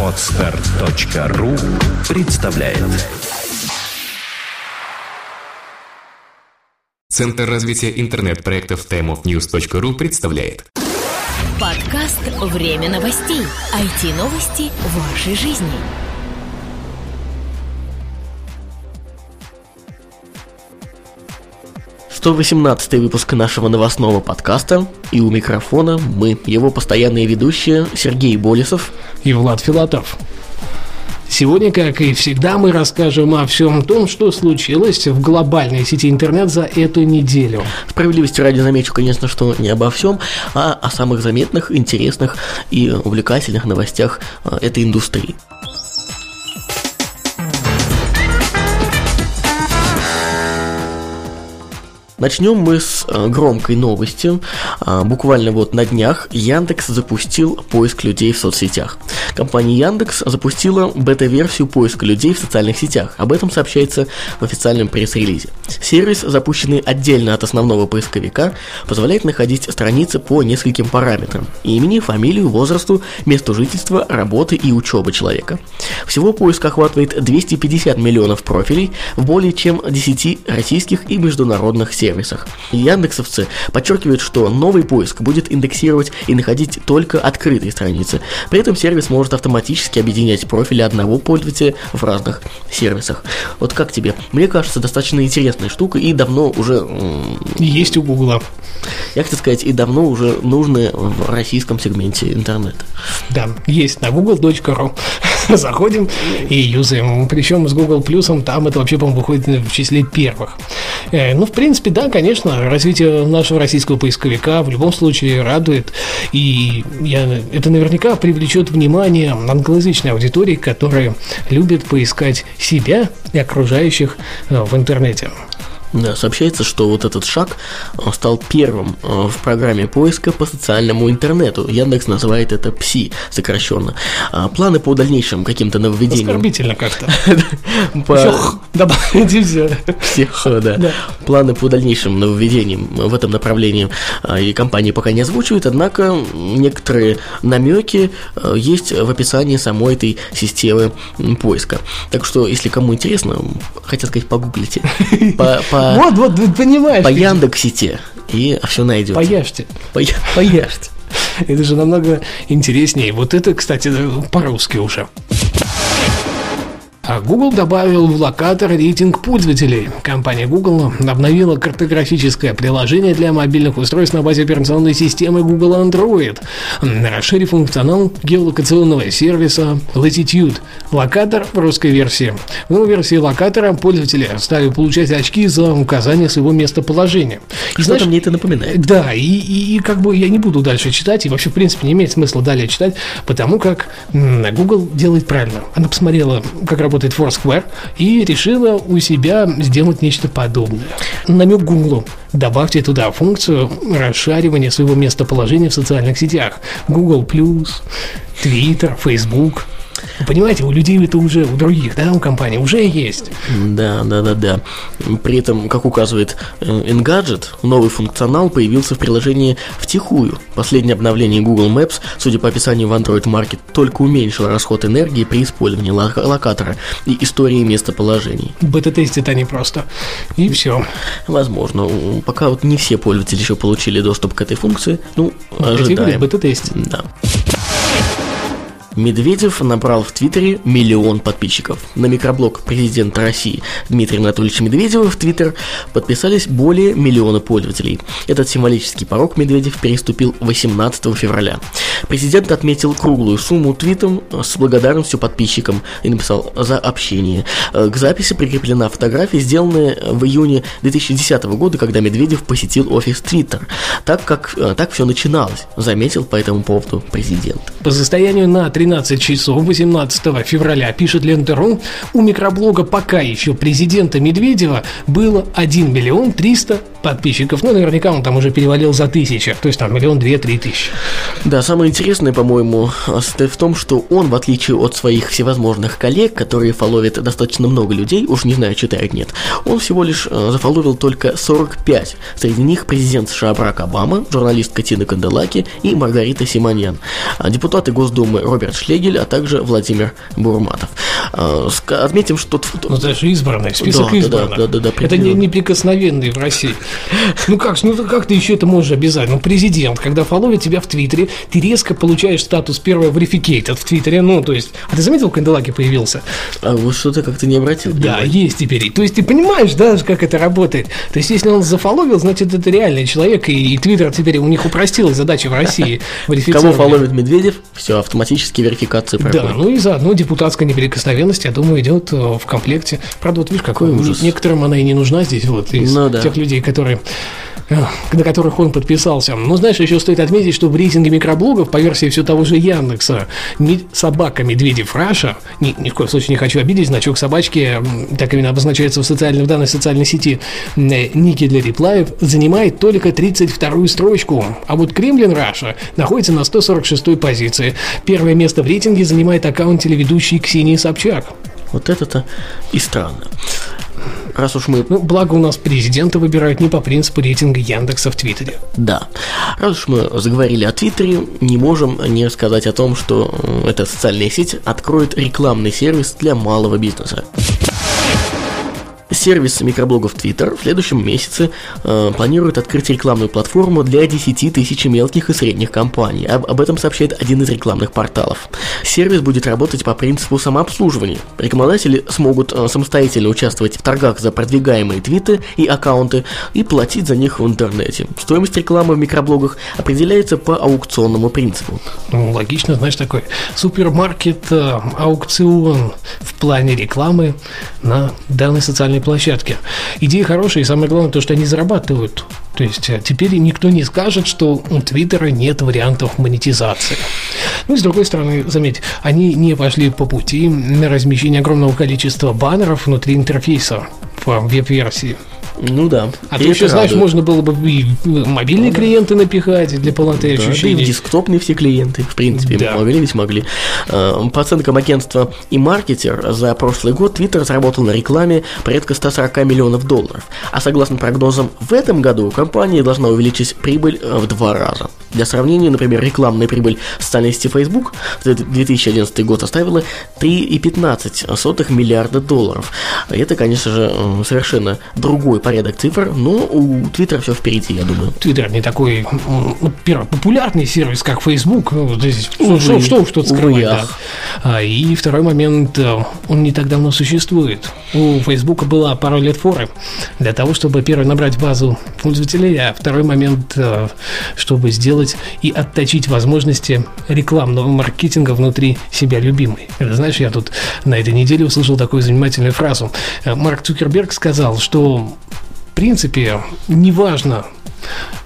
Отстар.ру представляет Центр развития интернет-проектов timeofnews.ru представляет Подкаст «Время новостей». IT-новости вашей жизни. 118 выпуск нашего новостного подкаста, и у микрофона мы, его постоянные ведущие Сергей Болесов и Влад Филатов. Сегодня, как и всегда, мы расскажем о всем том, что случилось в глобальной сети интернет за эту неделю. Справедливости ради замечу, конечно, что не обо всем, а о самых заметных, интересных и увлекательных новостях э, этой индустрии. Начнем мы с э, громкой новости. А, буквально вот на днях Яндекс запустил поиск людей в соцсетях. Компания Яндекс запустила бета-версию поиска людей в социальных сетях. Об этом сообщается в официальном пресс-релизе. Сервис, запущенный отдельно от основного поисковика, позволяет находить страницы по нескольким параметрам – имени, фамилию, возрасту, месту жительства, работы и учебы человека. Всего поиск охватывает 250 миллионов профилей в более чем 10 российских и международных сервисах сервисах. Яндексовцы подчеркивают, что новый поиск будет индексировать и находить только открытые страницы. При этом сервис может автоматически объединять профили одного пользователя в разных сервисах. Вот как тебе? Мне кажется, достаточно интересная штука и давно уже... Есть у Гугла. Я хотел сказать, и давно уже нужны в российском сегменте интернета. Да, есть на google.ru. Заходим и юзаем. Причем с Google Плюсом там это вообще, по-моему, выходит в числе первых. Э, ну, в принципе, да, конечно, развитие нашего российского поисковика в любом случае радует. И я, это наверняка привлечет внимание англоязычной аудитории, которая любит поискать себя и окружающих э, в интернете. Да, сообщается, что вот этот шаг стал первым э, в программе поиска по социальному интернету. Яндекс называет это ПСИ сокращенно. А планы по дальнейшим каким-то нововведениям. Оскорбительно как-то. Всех добавите все. Всех, да. Планы по дальнейшим нововведениям в этом направлении и компании пока не озвучивают, однако некоторые намеки э, есть в описании самой этой системы поиска. Так что, если кому интересно, хотел сказать, погуглите. По, по вот, вот, вы понимаешь. По Яндексите, и все найдете. Поешьте. Поешьте. Это же намного интереснее. Вот это, кстати, по-русски уже. А Google добавил в локатор рейтинг пользователей. Компания Google обновила картографическое приложение для мобильных устройств на базе операционной системы Google Android, расширив функционал геолокационного сервиса Latitude. Локатор в русской версии. В новой версии локатора пользователи стали получать очки за указание своего местоположения. И, Что-то знаешь, мне это напоминает. Да, и, и, и как бы я не буду дальше читать, и вообще, в принципе, не имеет смысла далее читать, потому как Google делает правильно. Она посмотрела, как работает работает Foursquare, и решила у себя сделать нечто подобное. Намек Google. Добавьте туда функцию расшаривания своего местоположения в социальных сетях. Google+, Twitter, Facebook – Понимаете, у людей это уже, у других, да, у компаний уже есть. Да, да, да, да. При этом, как указывает э, Engadget, новый функционал появился в приложении втихую. Последнее обновление Google Maps, судя по описанию в Android Market, только уменьшило расход энергии при использовании локатора и истории местоположений. Бета-тестит они просто. И все. Возможно. Пока вот не все пользователи еще получили доступ к этой функции. Ну, ожидаем. Бета-тест. Да. Медведев набрал в Твиттере миллион подписчиков. На микроблог президента России Дмитрия Анатольевича Медведева в Твиттер подписались более миллиона пользователей. Этот символический порог Медведев переступил 18 февраля. Президент отметил круглую сумму твитом с благодарностью подписчикам и написал «за общение». К записи прикреплена фотография, сделанная в июне 2010 года, когда Медведев посетил офис Твиттер. Так как так все начиналось, заметил по этому поводу президент. По состоянию на 3 13 часов 18 февраля, пишет Лента.ру, у микроблога пока еще президента Медведева было 1 миллион 300 подписчиков. Ну, наверняка он там уже перевалил за тысячу. То есть там миллион, две, три тысячи. Да, самое интересное, по-моему, состоит в том, что он, в отличие от своих всевозможных коллег, которые фоловят достаточно много людей, уж не знаю, читают, нет, он всего лишь э, зафоловил только 45. Среди них президент США Барак Обама, журналистка Тина Канделаки и Маргарита Симоньян, а депутаты Госдумы Роберт Шлегель, а также Владимир Бурматов. А, отметим, что... Ну, даже избранный, список да, избранных. Да, да, да, да, это не неприкосновенный в России. Ну как, ну как ты еще это можешь обязать? Ну, президент, когда фоловит тебя в Твиттере, ты резко получаешь статус первого verificated в Твиттере. Ну, то есть, а ты заметил, Канделаки появился? А вот что-то как-то не обратил. Да, есть теперь. То есть, ты понимаешь, да, как это работает? То есть, если он зафоловил, значит, это реальный человек, и Твиттер теперь у них упростилась задача в России. Кого фоловит Медведев, все, автоматически верификация проходит. Да, ну и заодно депутатская неприкосновенность, я думаю, идет э, в комплекте. Правда, вот видишь, какой ужас. Некоторым она и не нужна здесь, вот, из ну, да. тех людей, которые на которых он подписался. Но знаешь, еще стоит отметить, что в рейтинге микроблогов по версии все того же Яндекса собака Medvedev Russia, ни, ни в коем случае не хочу обидеть, значок собачки, так именно обозначается в, социальной, в данной социальной сети Ники для реплаев, занимает только 32-ю строчку. А вот Kremlin Russia находится на 146-й позиции. Первое место в рейтинге занимает аккаунт телеведущей Ксении Собчак. Вот это-то и странно раз уж мы... Ну, благо у нас президента выбирают не по принципу рейтинга Яндекса в Твиттере. Да. Раз уж мы заговорили о Твиттере, не можем не рассказать о том, что эта социальная сеть откроет рекламный сервис для малого бизнеса. Сервис микроблогов Twitter в следующем месяце э, планирует открыть рекламную платформу для 10 тысяч мелких и средних компаний. Об, об этом сообщает один из рекламных порталов. Сервис будет работать по принципу самообслуживания. Рекламодатели смогут э, самостоятельно участвовать в торгах за продвигаемые твиты и аккаунты и платить за них в интернете. Стоимость рекламы в микроблогах определяется по аукционному принципу. Ну, логично, знаешь, такой супермаркет э, аукцион в плане рекламы на данной социальной площадке. Идея хорошая, и самое главное, то, что они зарабатывают. То есть э, теперь никто не скажет, что у Твиттера нет вариантов монетизации. Ну и с другой стороны, заметь, они не пошли по пути на размещение огромного количества баннеров внутри интерфейса в веб-версии. Ну да. А ты еще знаешь, можно было бы и мобильные ну, клиенты напихать для полноты да, ощущений. Да, и десктопные все клиенты, в принципе, да. могли ведь могли. По оценкам агентства и маркетер за прошлый год Twitter заработал на рекламе порядка 140 миллионов долларов. А согласно прогнозам, в этом году компания должна увеличить прибыль э, в два раза. Для сравнения, например, рекламная прибыль социальной сети Facebook за 2011 год составила 3,15 миллиарда долларов. Это, конечно же, совершенно другой порядок цифр, но у Твиттера все впереди, я думаю. Твиттер не такой, ну, первый, популярный сервис, как Facebook. Ну, здесь, увы, что, что тут скрывать, да. А, и второй момент, э, он не так давно существует. У Facebook была пару лет форы для того, чтобы, первый, набрать базу пользователей, а второй момент, э, чтобы сделать и отточить возможности рекламного маркетинга внутри себя любимой. Знаешь, я тут на этой неделе услышал такую занимательную фразу. Э, Марк Цукерберг сказал, что принципе, неважно,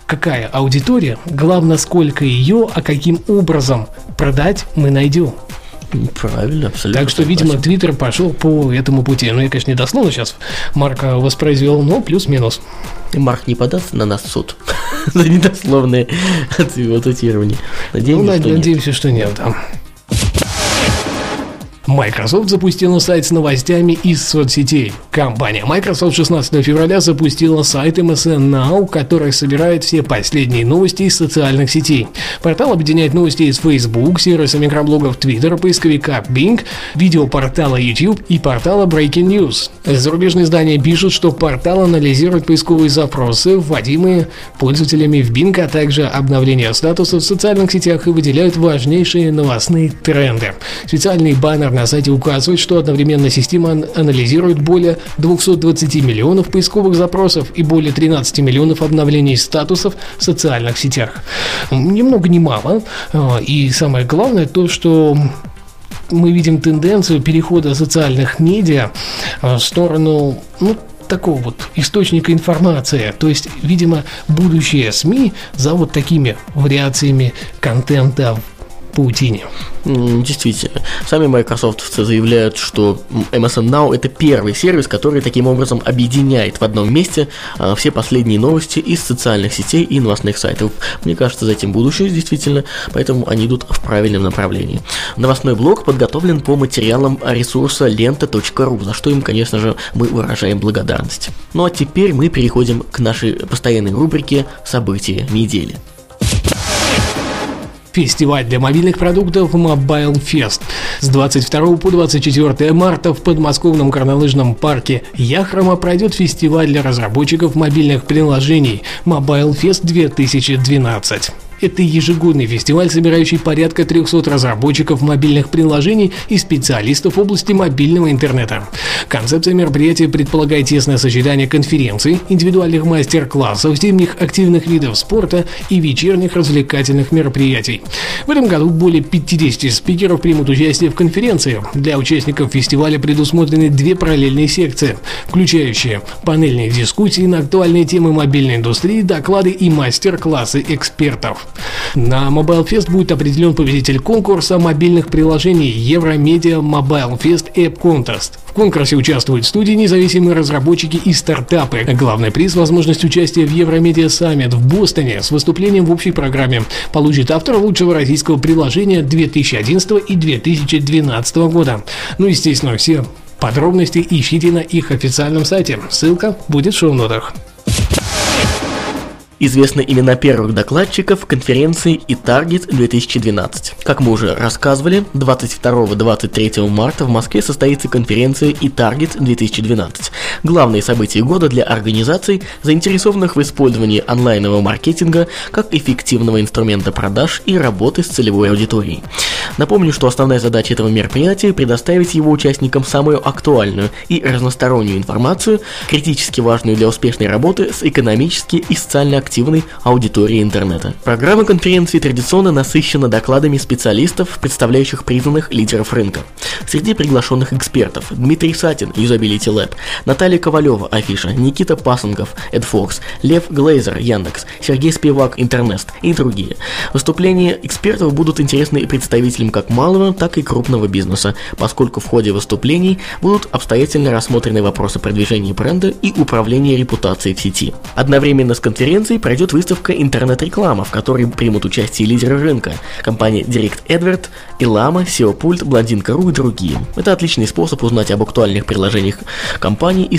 какая аудитория, главное, сколько ее, а каким образом продать мы найдем. Правильно, абсолютно. Так что, видимо, Твиттер пошел по этому пути. Ну, я, конечно, не дословно сейчас Марка воспроизвел, но плюс-минус. Марк не подаст на нас в суд за недословные отцитирования. Надеемся, ну, что надеемся, нет. что нет, да. Microsoft запустила сайт с новостями из соцсетей. Компания Microsoft 16 февраля запустила сайт MSN Now, который собирает все последние новости из социальных сетей. Портал объединяет новости из Facebook, сервиса микроблогов Twitter, поисковика Bing, видеопортала YouTube и портала Breaking News. Зарубежные издания пишут, что портал анализирует поисковые запросы, вводимые пользователями в Bing, а также обновление статуса в социальных сетях и выделяют важнейшие новостные тренды. Специальный баннер на сайте указывает, что одновременно система анализирует более 220 миллионов поисковых запросов и более 13 миллионов обновлений статусов в социальных сетях. Ни много ни мало. А, и самое главное то, что мы видим тенденцию перехода социальных медиа а, в сторону ну, такого вот источника информации. То есть, видимо, будущее СМИ за вот такими вариациями контента паутине. Действительно. Сами Microsoft заявляют, что MSN Now это первый сервис, который таким образом объединяет в одном месте а, все последние новости из социальных сетей и новостных сайтов. Мне кажется, за этим будущее действительно, поэтому они идут в правильном направлении. Новостной блог подготовлен по материалам ресурса лента.ру, за что им, конечно же, мы выражаем благодарность. Ну а теперь мы переходим к нашей постоянной рубрике «События недели». Фестиваль для мобильных продуктов Mobile Fest. С 22 по 24 марта в подмосковном горнолыжном парке Яхрома пройдет фестиваль для разработчиков мобильных приложений Mobile Fest 2012. Это ежегодный фестиваль, собирающий порядка 300 разработчиков мобильных приложений и специалистов в области мобильного интернета. Концепция мероприятия предполагает тесное сочетание конференций, индивидуальных мастер-классов, зимних активных видов спорта и вечерних развлекательных мероприятий. В этом году более 50 спикеров примут участие в конференции. Для участников фестиваля предусмотрены две параллельные секции, включающие панельные дискуссии на актуальные темы мобильной индустрии, доклады и мастер-классы экспертов. На Mobile Fest будет определен победитель конкурса мобильных приложений Евромедиа Mobile Fest App Contest. В конкурсе участвуют студии, независимые разработчики и стартапы. Главный приз – возможность участия в Евромедиа Summit в Бостоне с выступлением в общей программе. Получит автор лучшего российского приложения 2011 и 2012 года. Ну, естественно, все подробности ищите на их официальном сайте. Ссылка будет в шоу-нотах. Известны имена первых докладчиков конференции и Target 2012. Как мы уже рассказывали, 22-23 марта в Москве состоится конференция и Target 2012. Главные события года для организаций, заинтересованных в использовании онлайнового маркетинга как эффективного инструмента продаж и работы с целевой аудиторией. Напомню, что основная задача этого мероприятия – предоставить его участникам самую актуальную и разностороннюю информацию, критически важную для успешной работы с экономически и социально активной аудиторией интернета. Программа конференции традиционно насыщена докладами специалистов, представляющих признанных лидеров рынка. Среди приглашенных экспертов Дмитрий Сатин, Юзабилити Lab, Наталья Ковалева, Афиша, Никита Пасынков, AdFox, Лев Глейзер, Яндекс, Сергей Спивак, Интернест и другие. Выступления экспертов будут интересны представителям как малого, так и крупного бизнеса, поскольку в ходе выступлений будут обстоятельно рассмотрены вопросы продвижения бренда и управления репутацией в сети. Одновременно с конференцией пройдет выставка интернет-реклама, в которой примут участие лидеры рынка, компании Direct Edward, Ilama, SEO Pult, Blondinka.ru и другие. Это отличный способ узнать об актуальных приложениях компаний из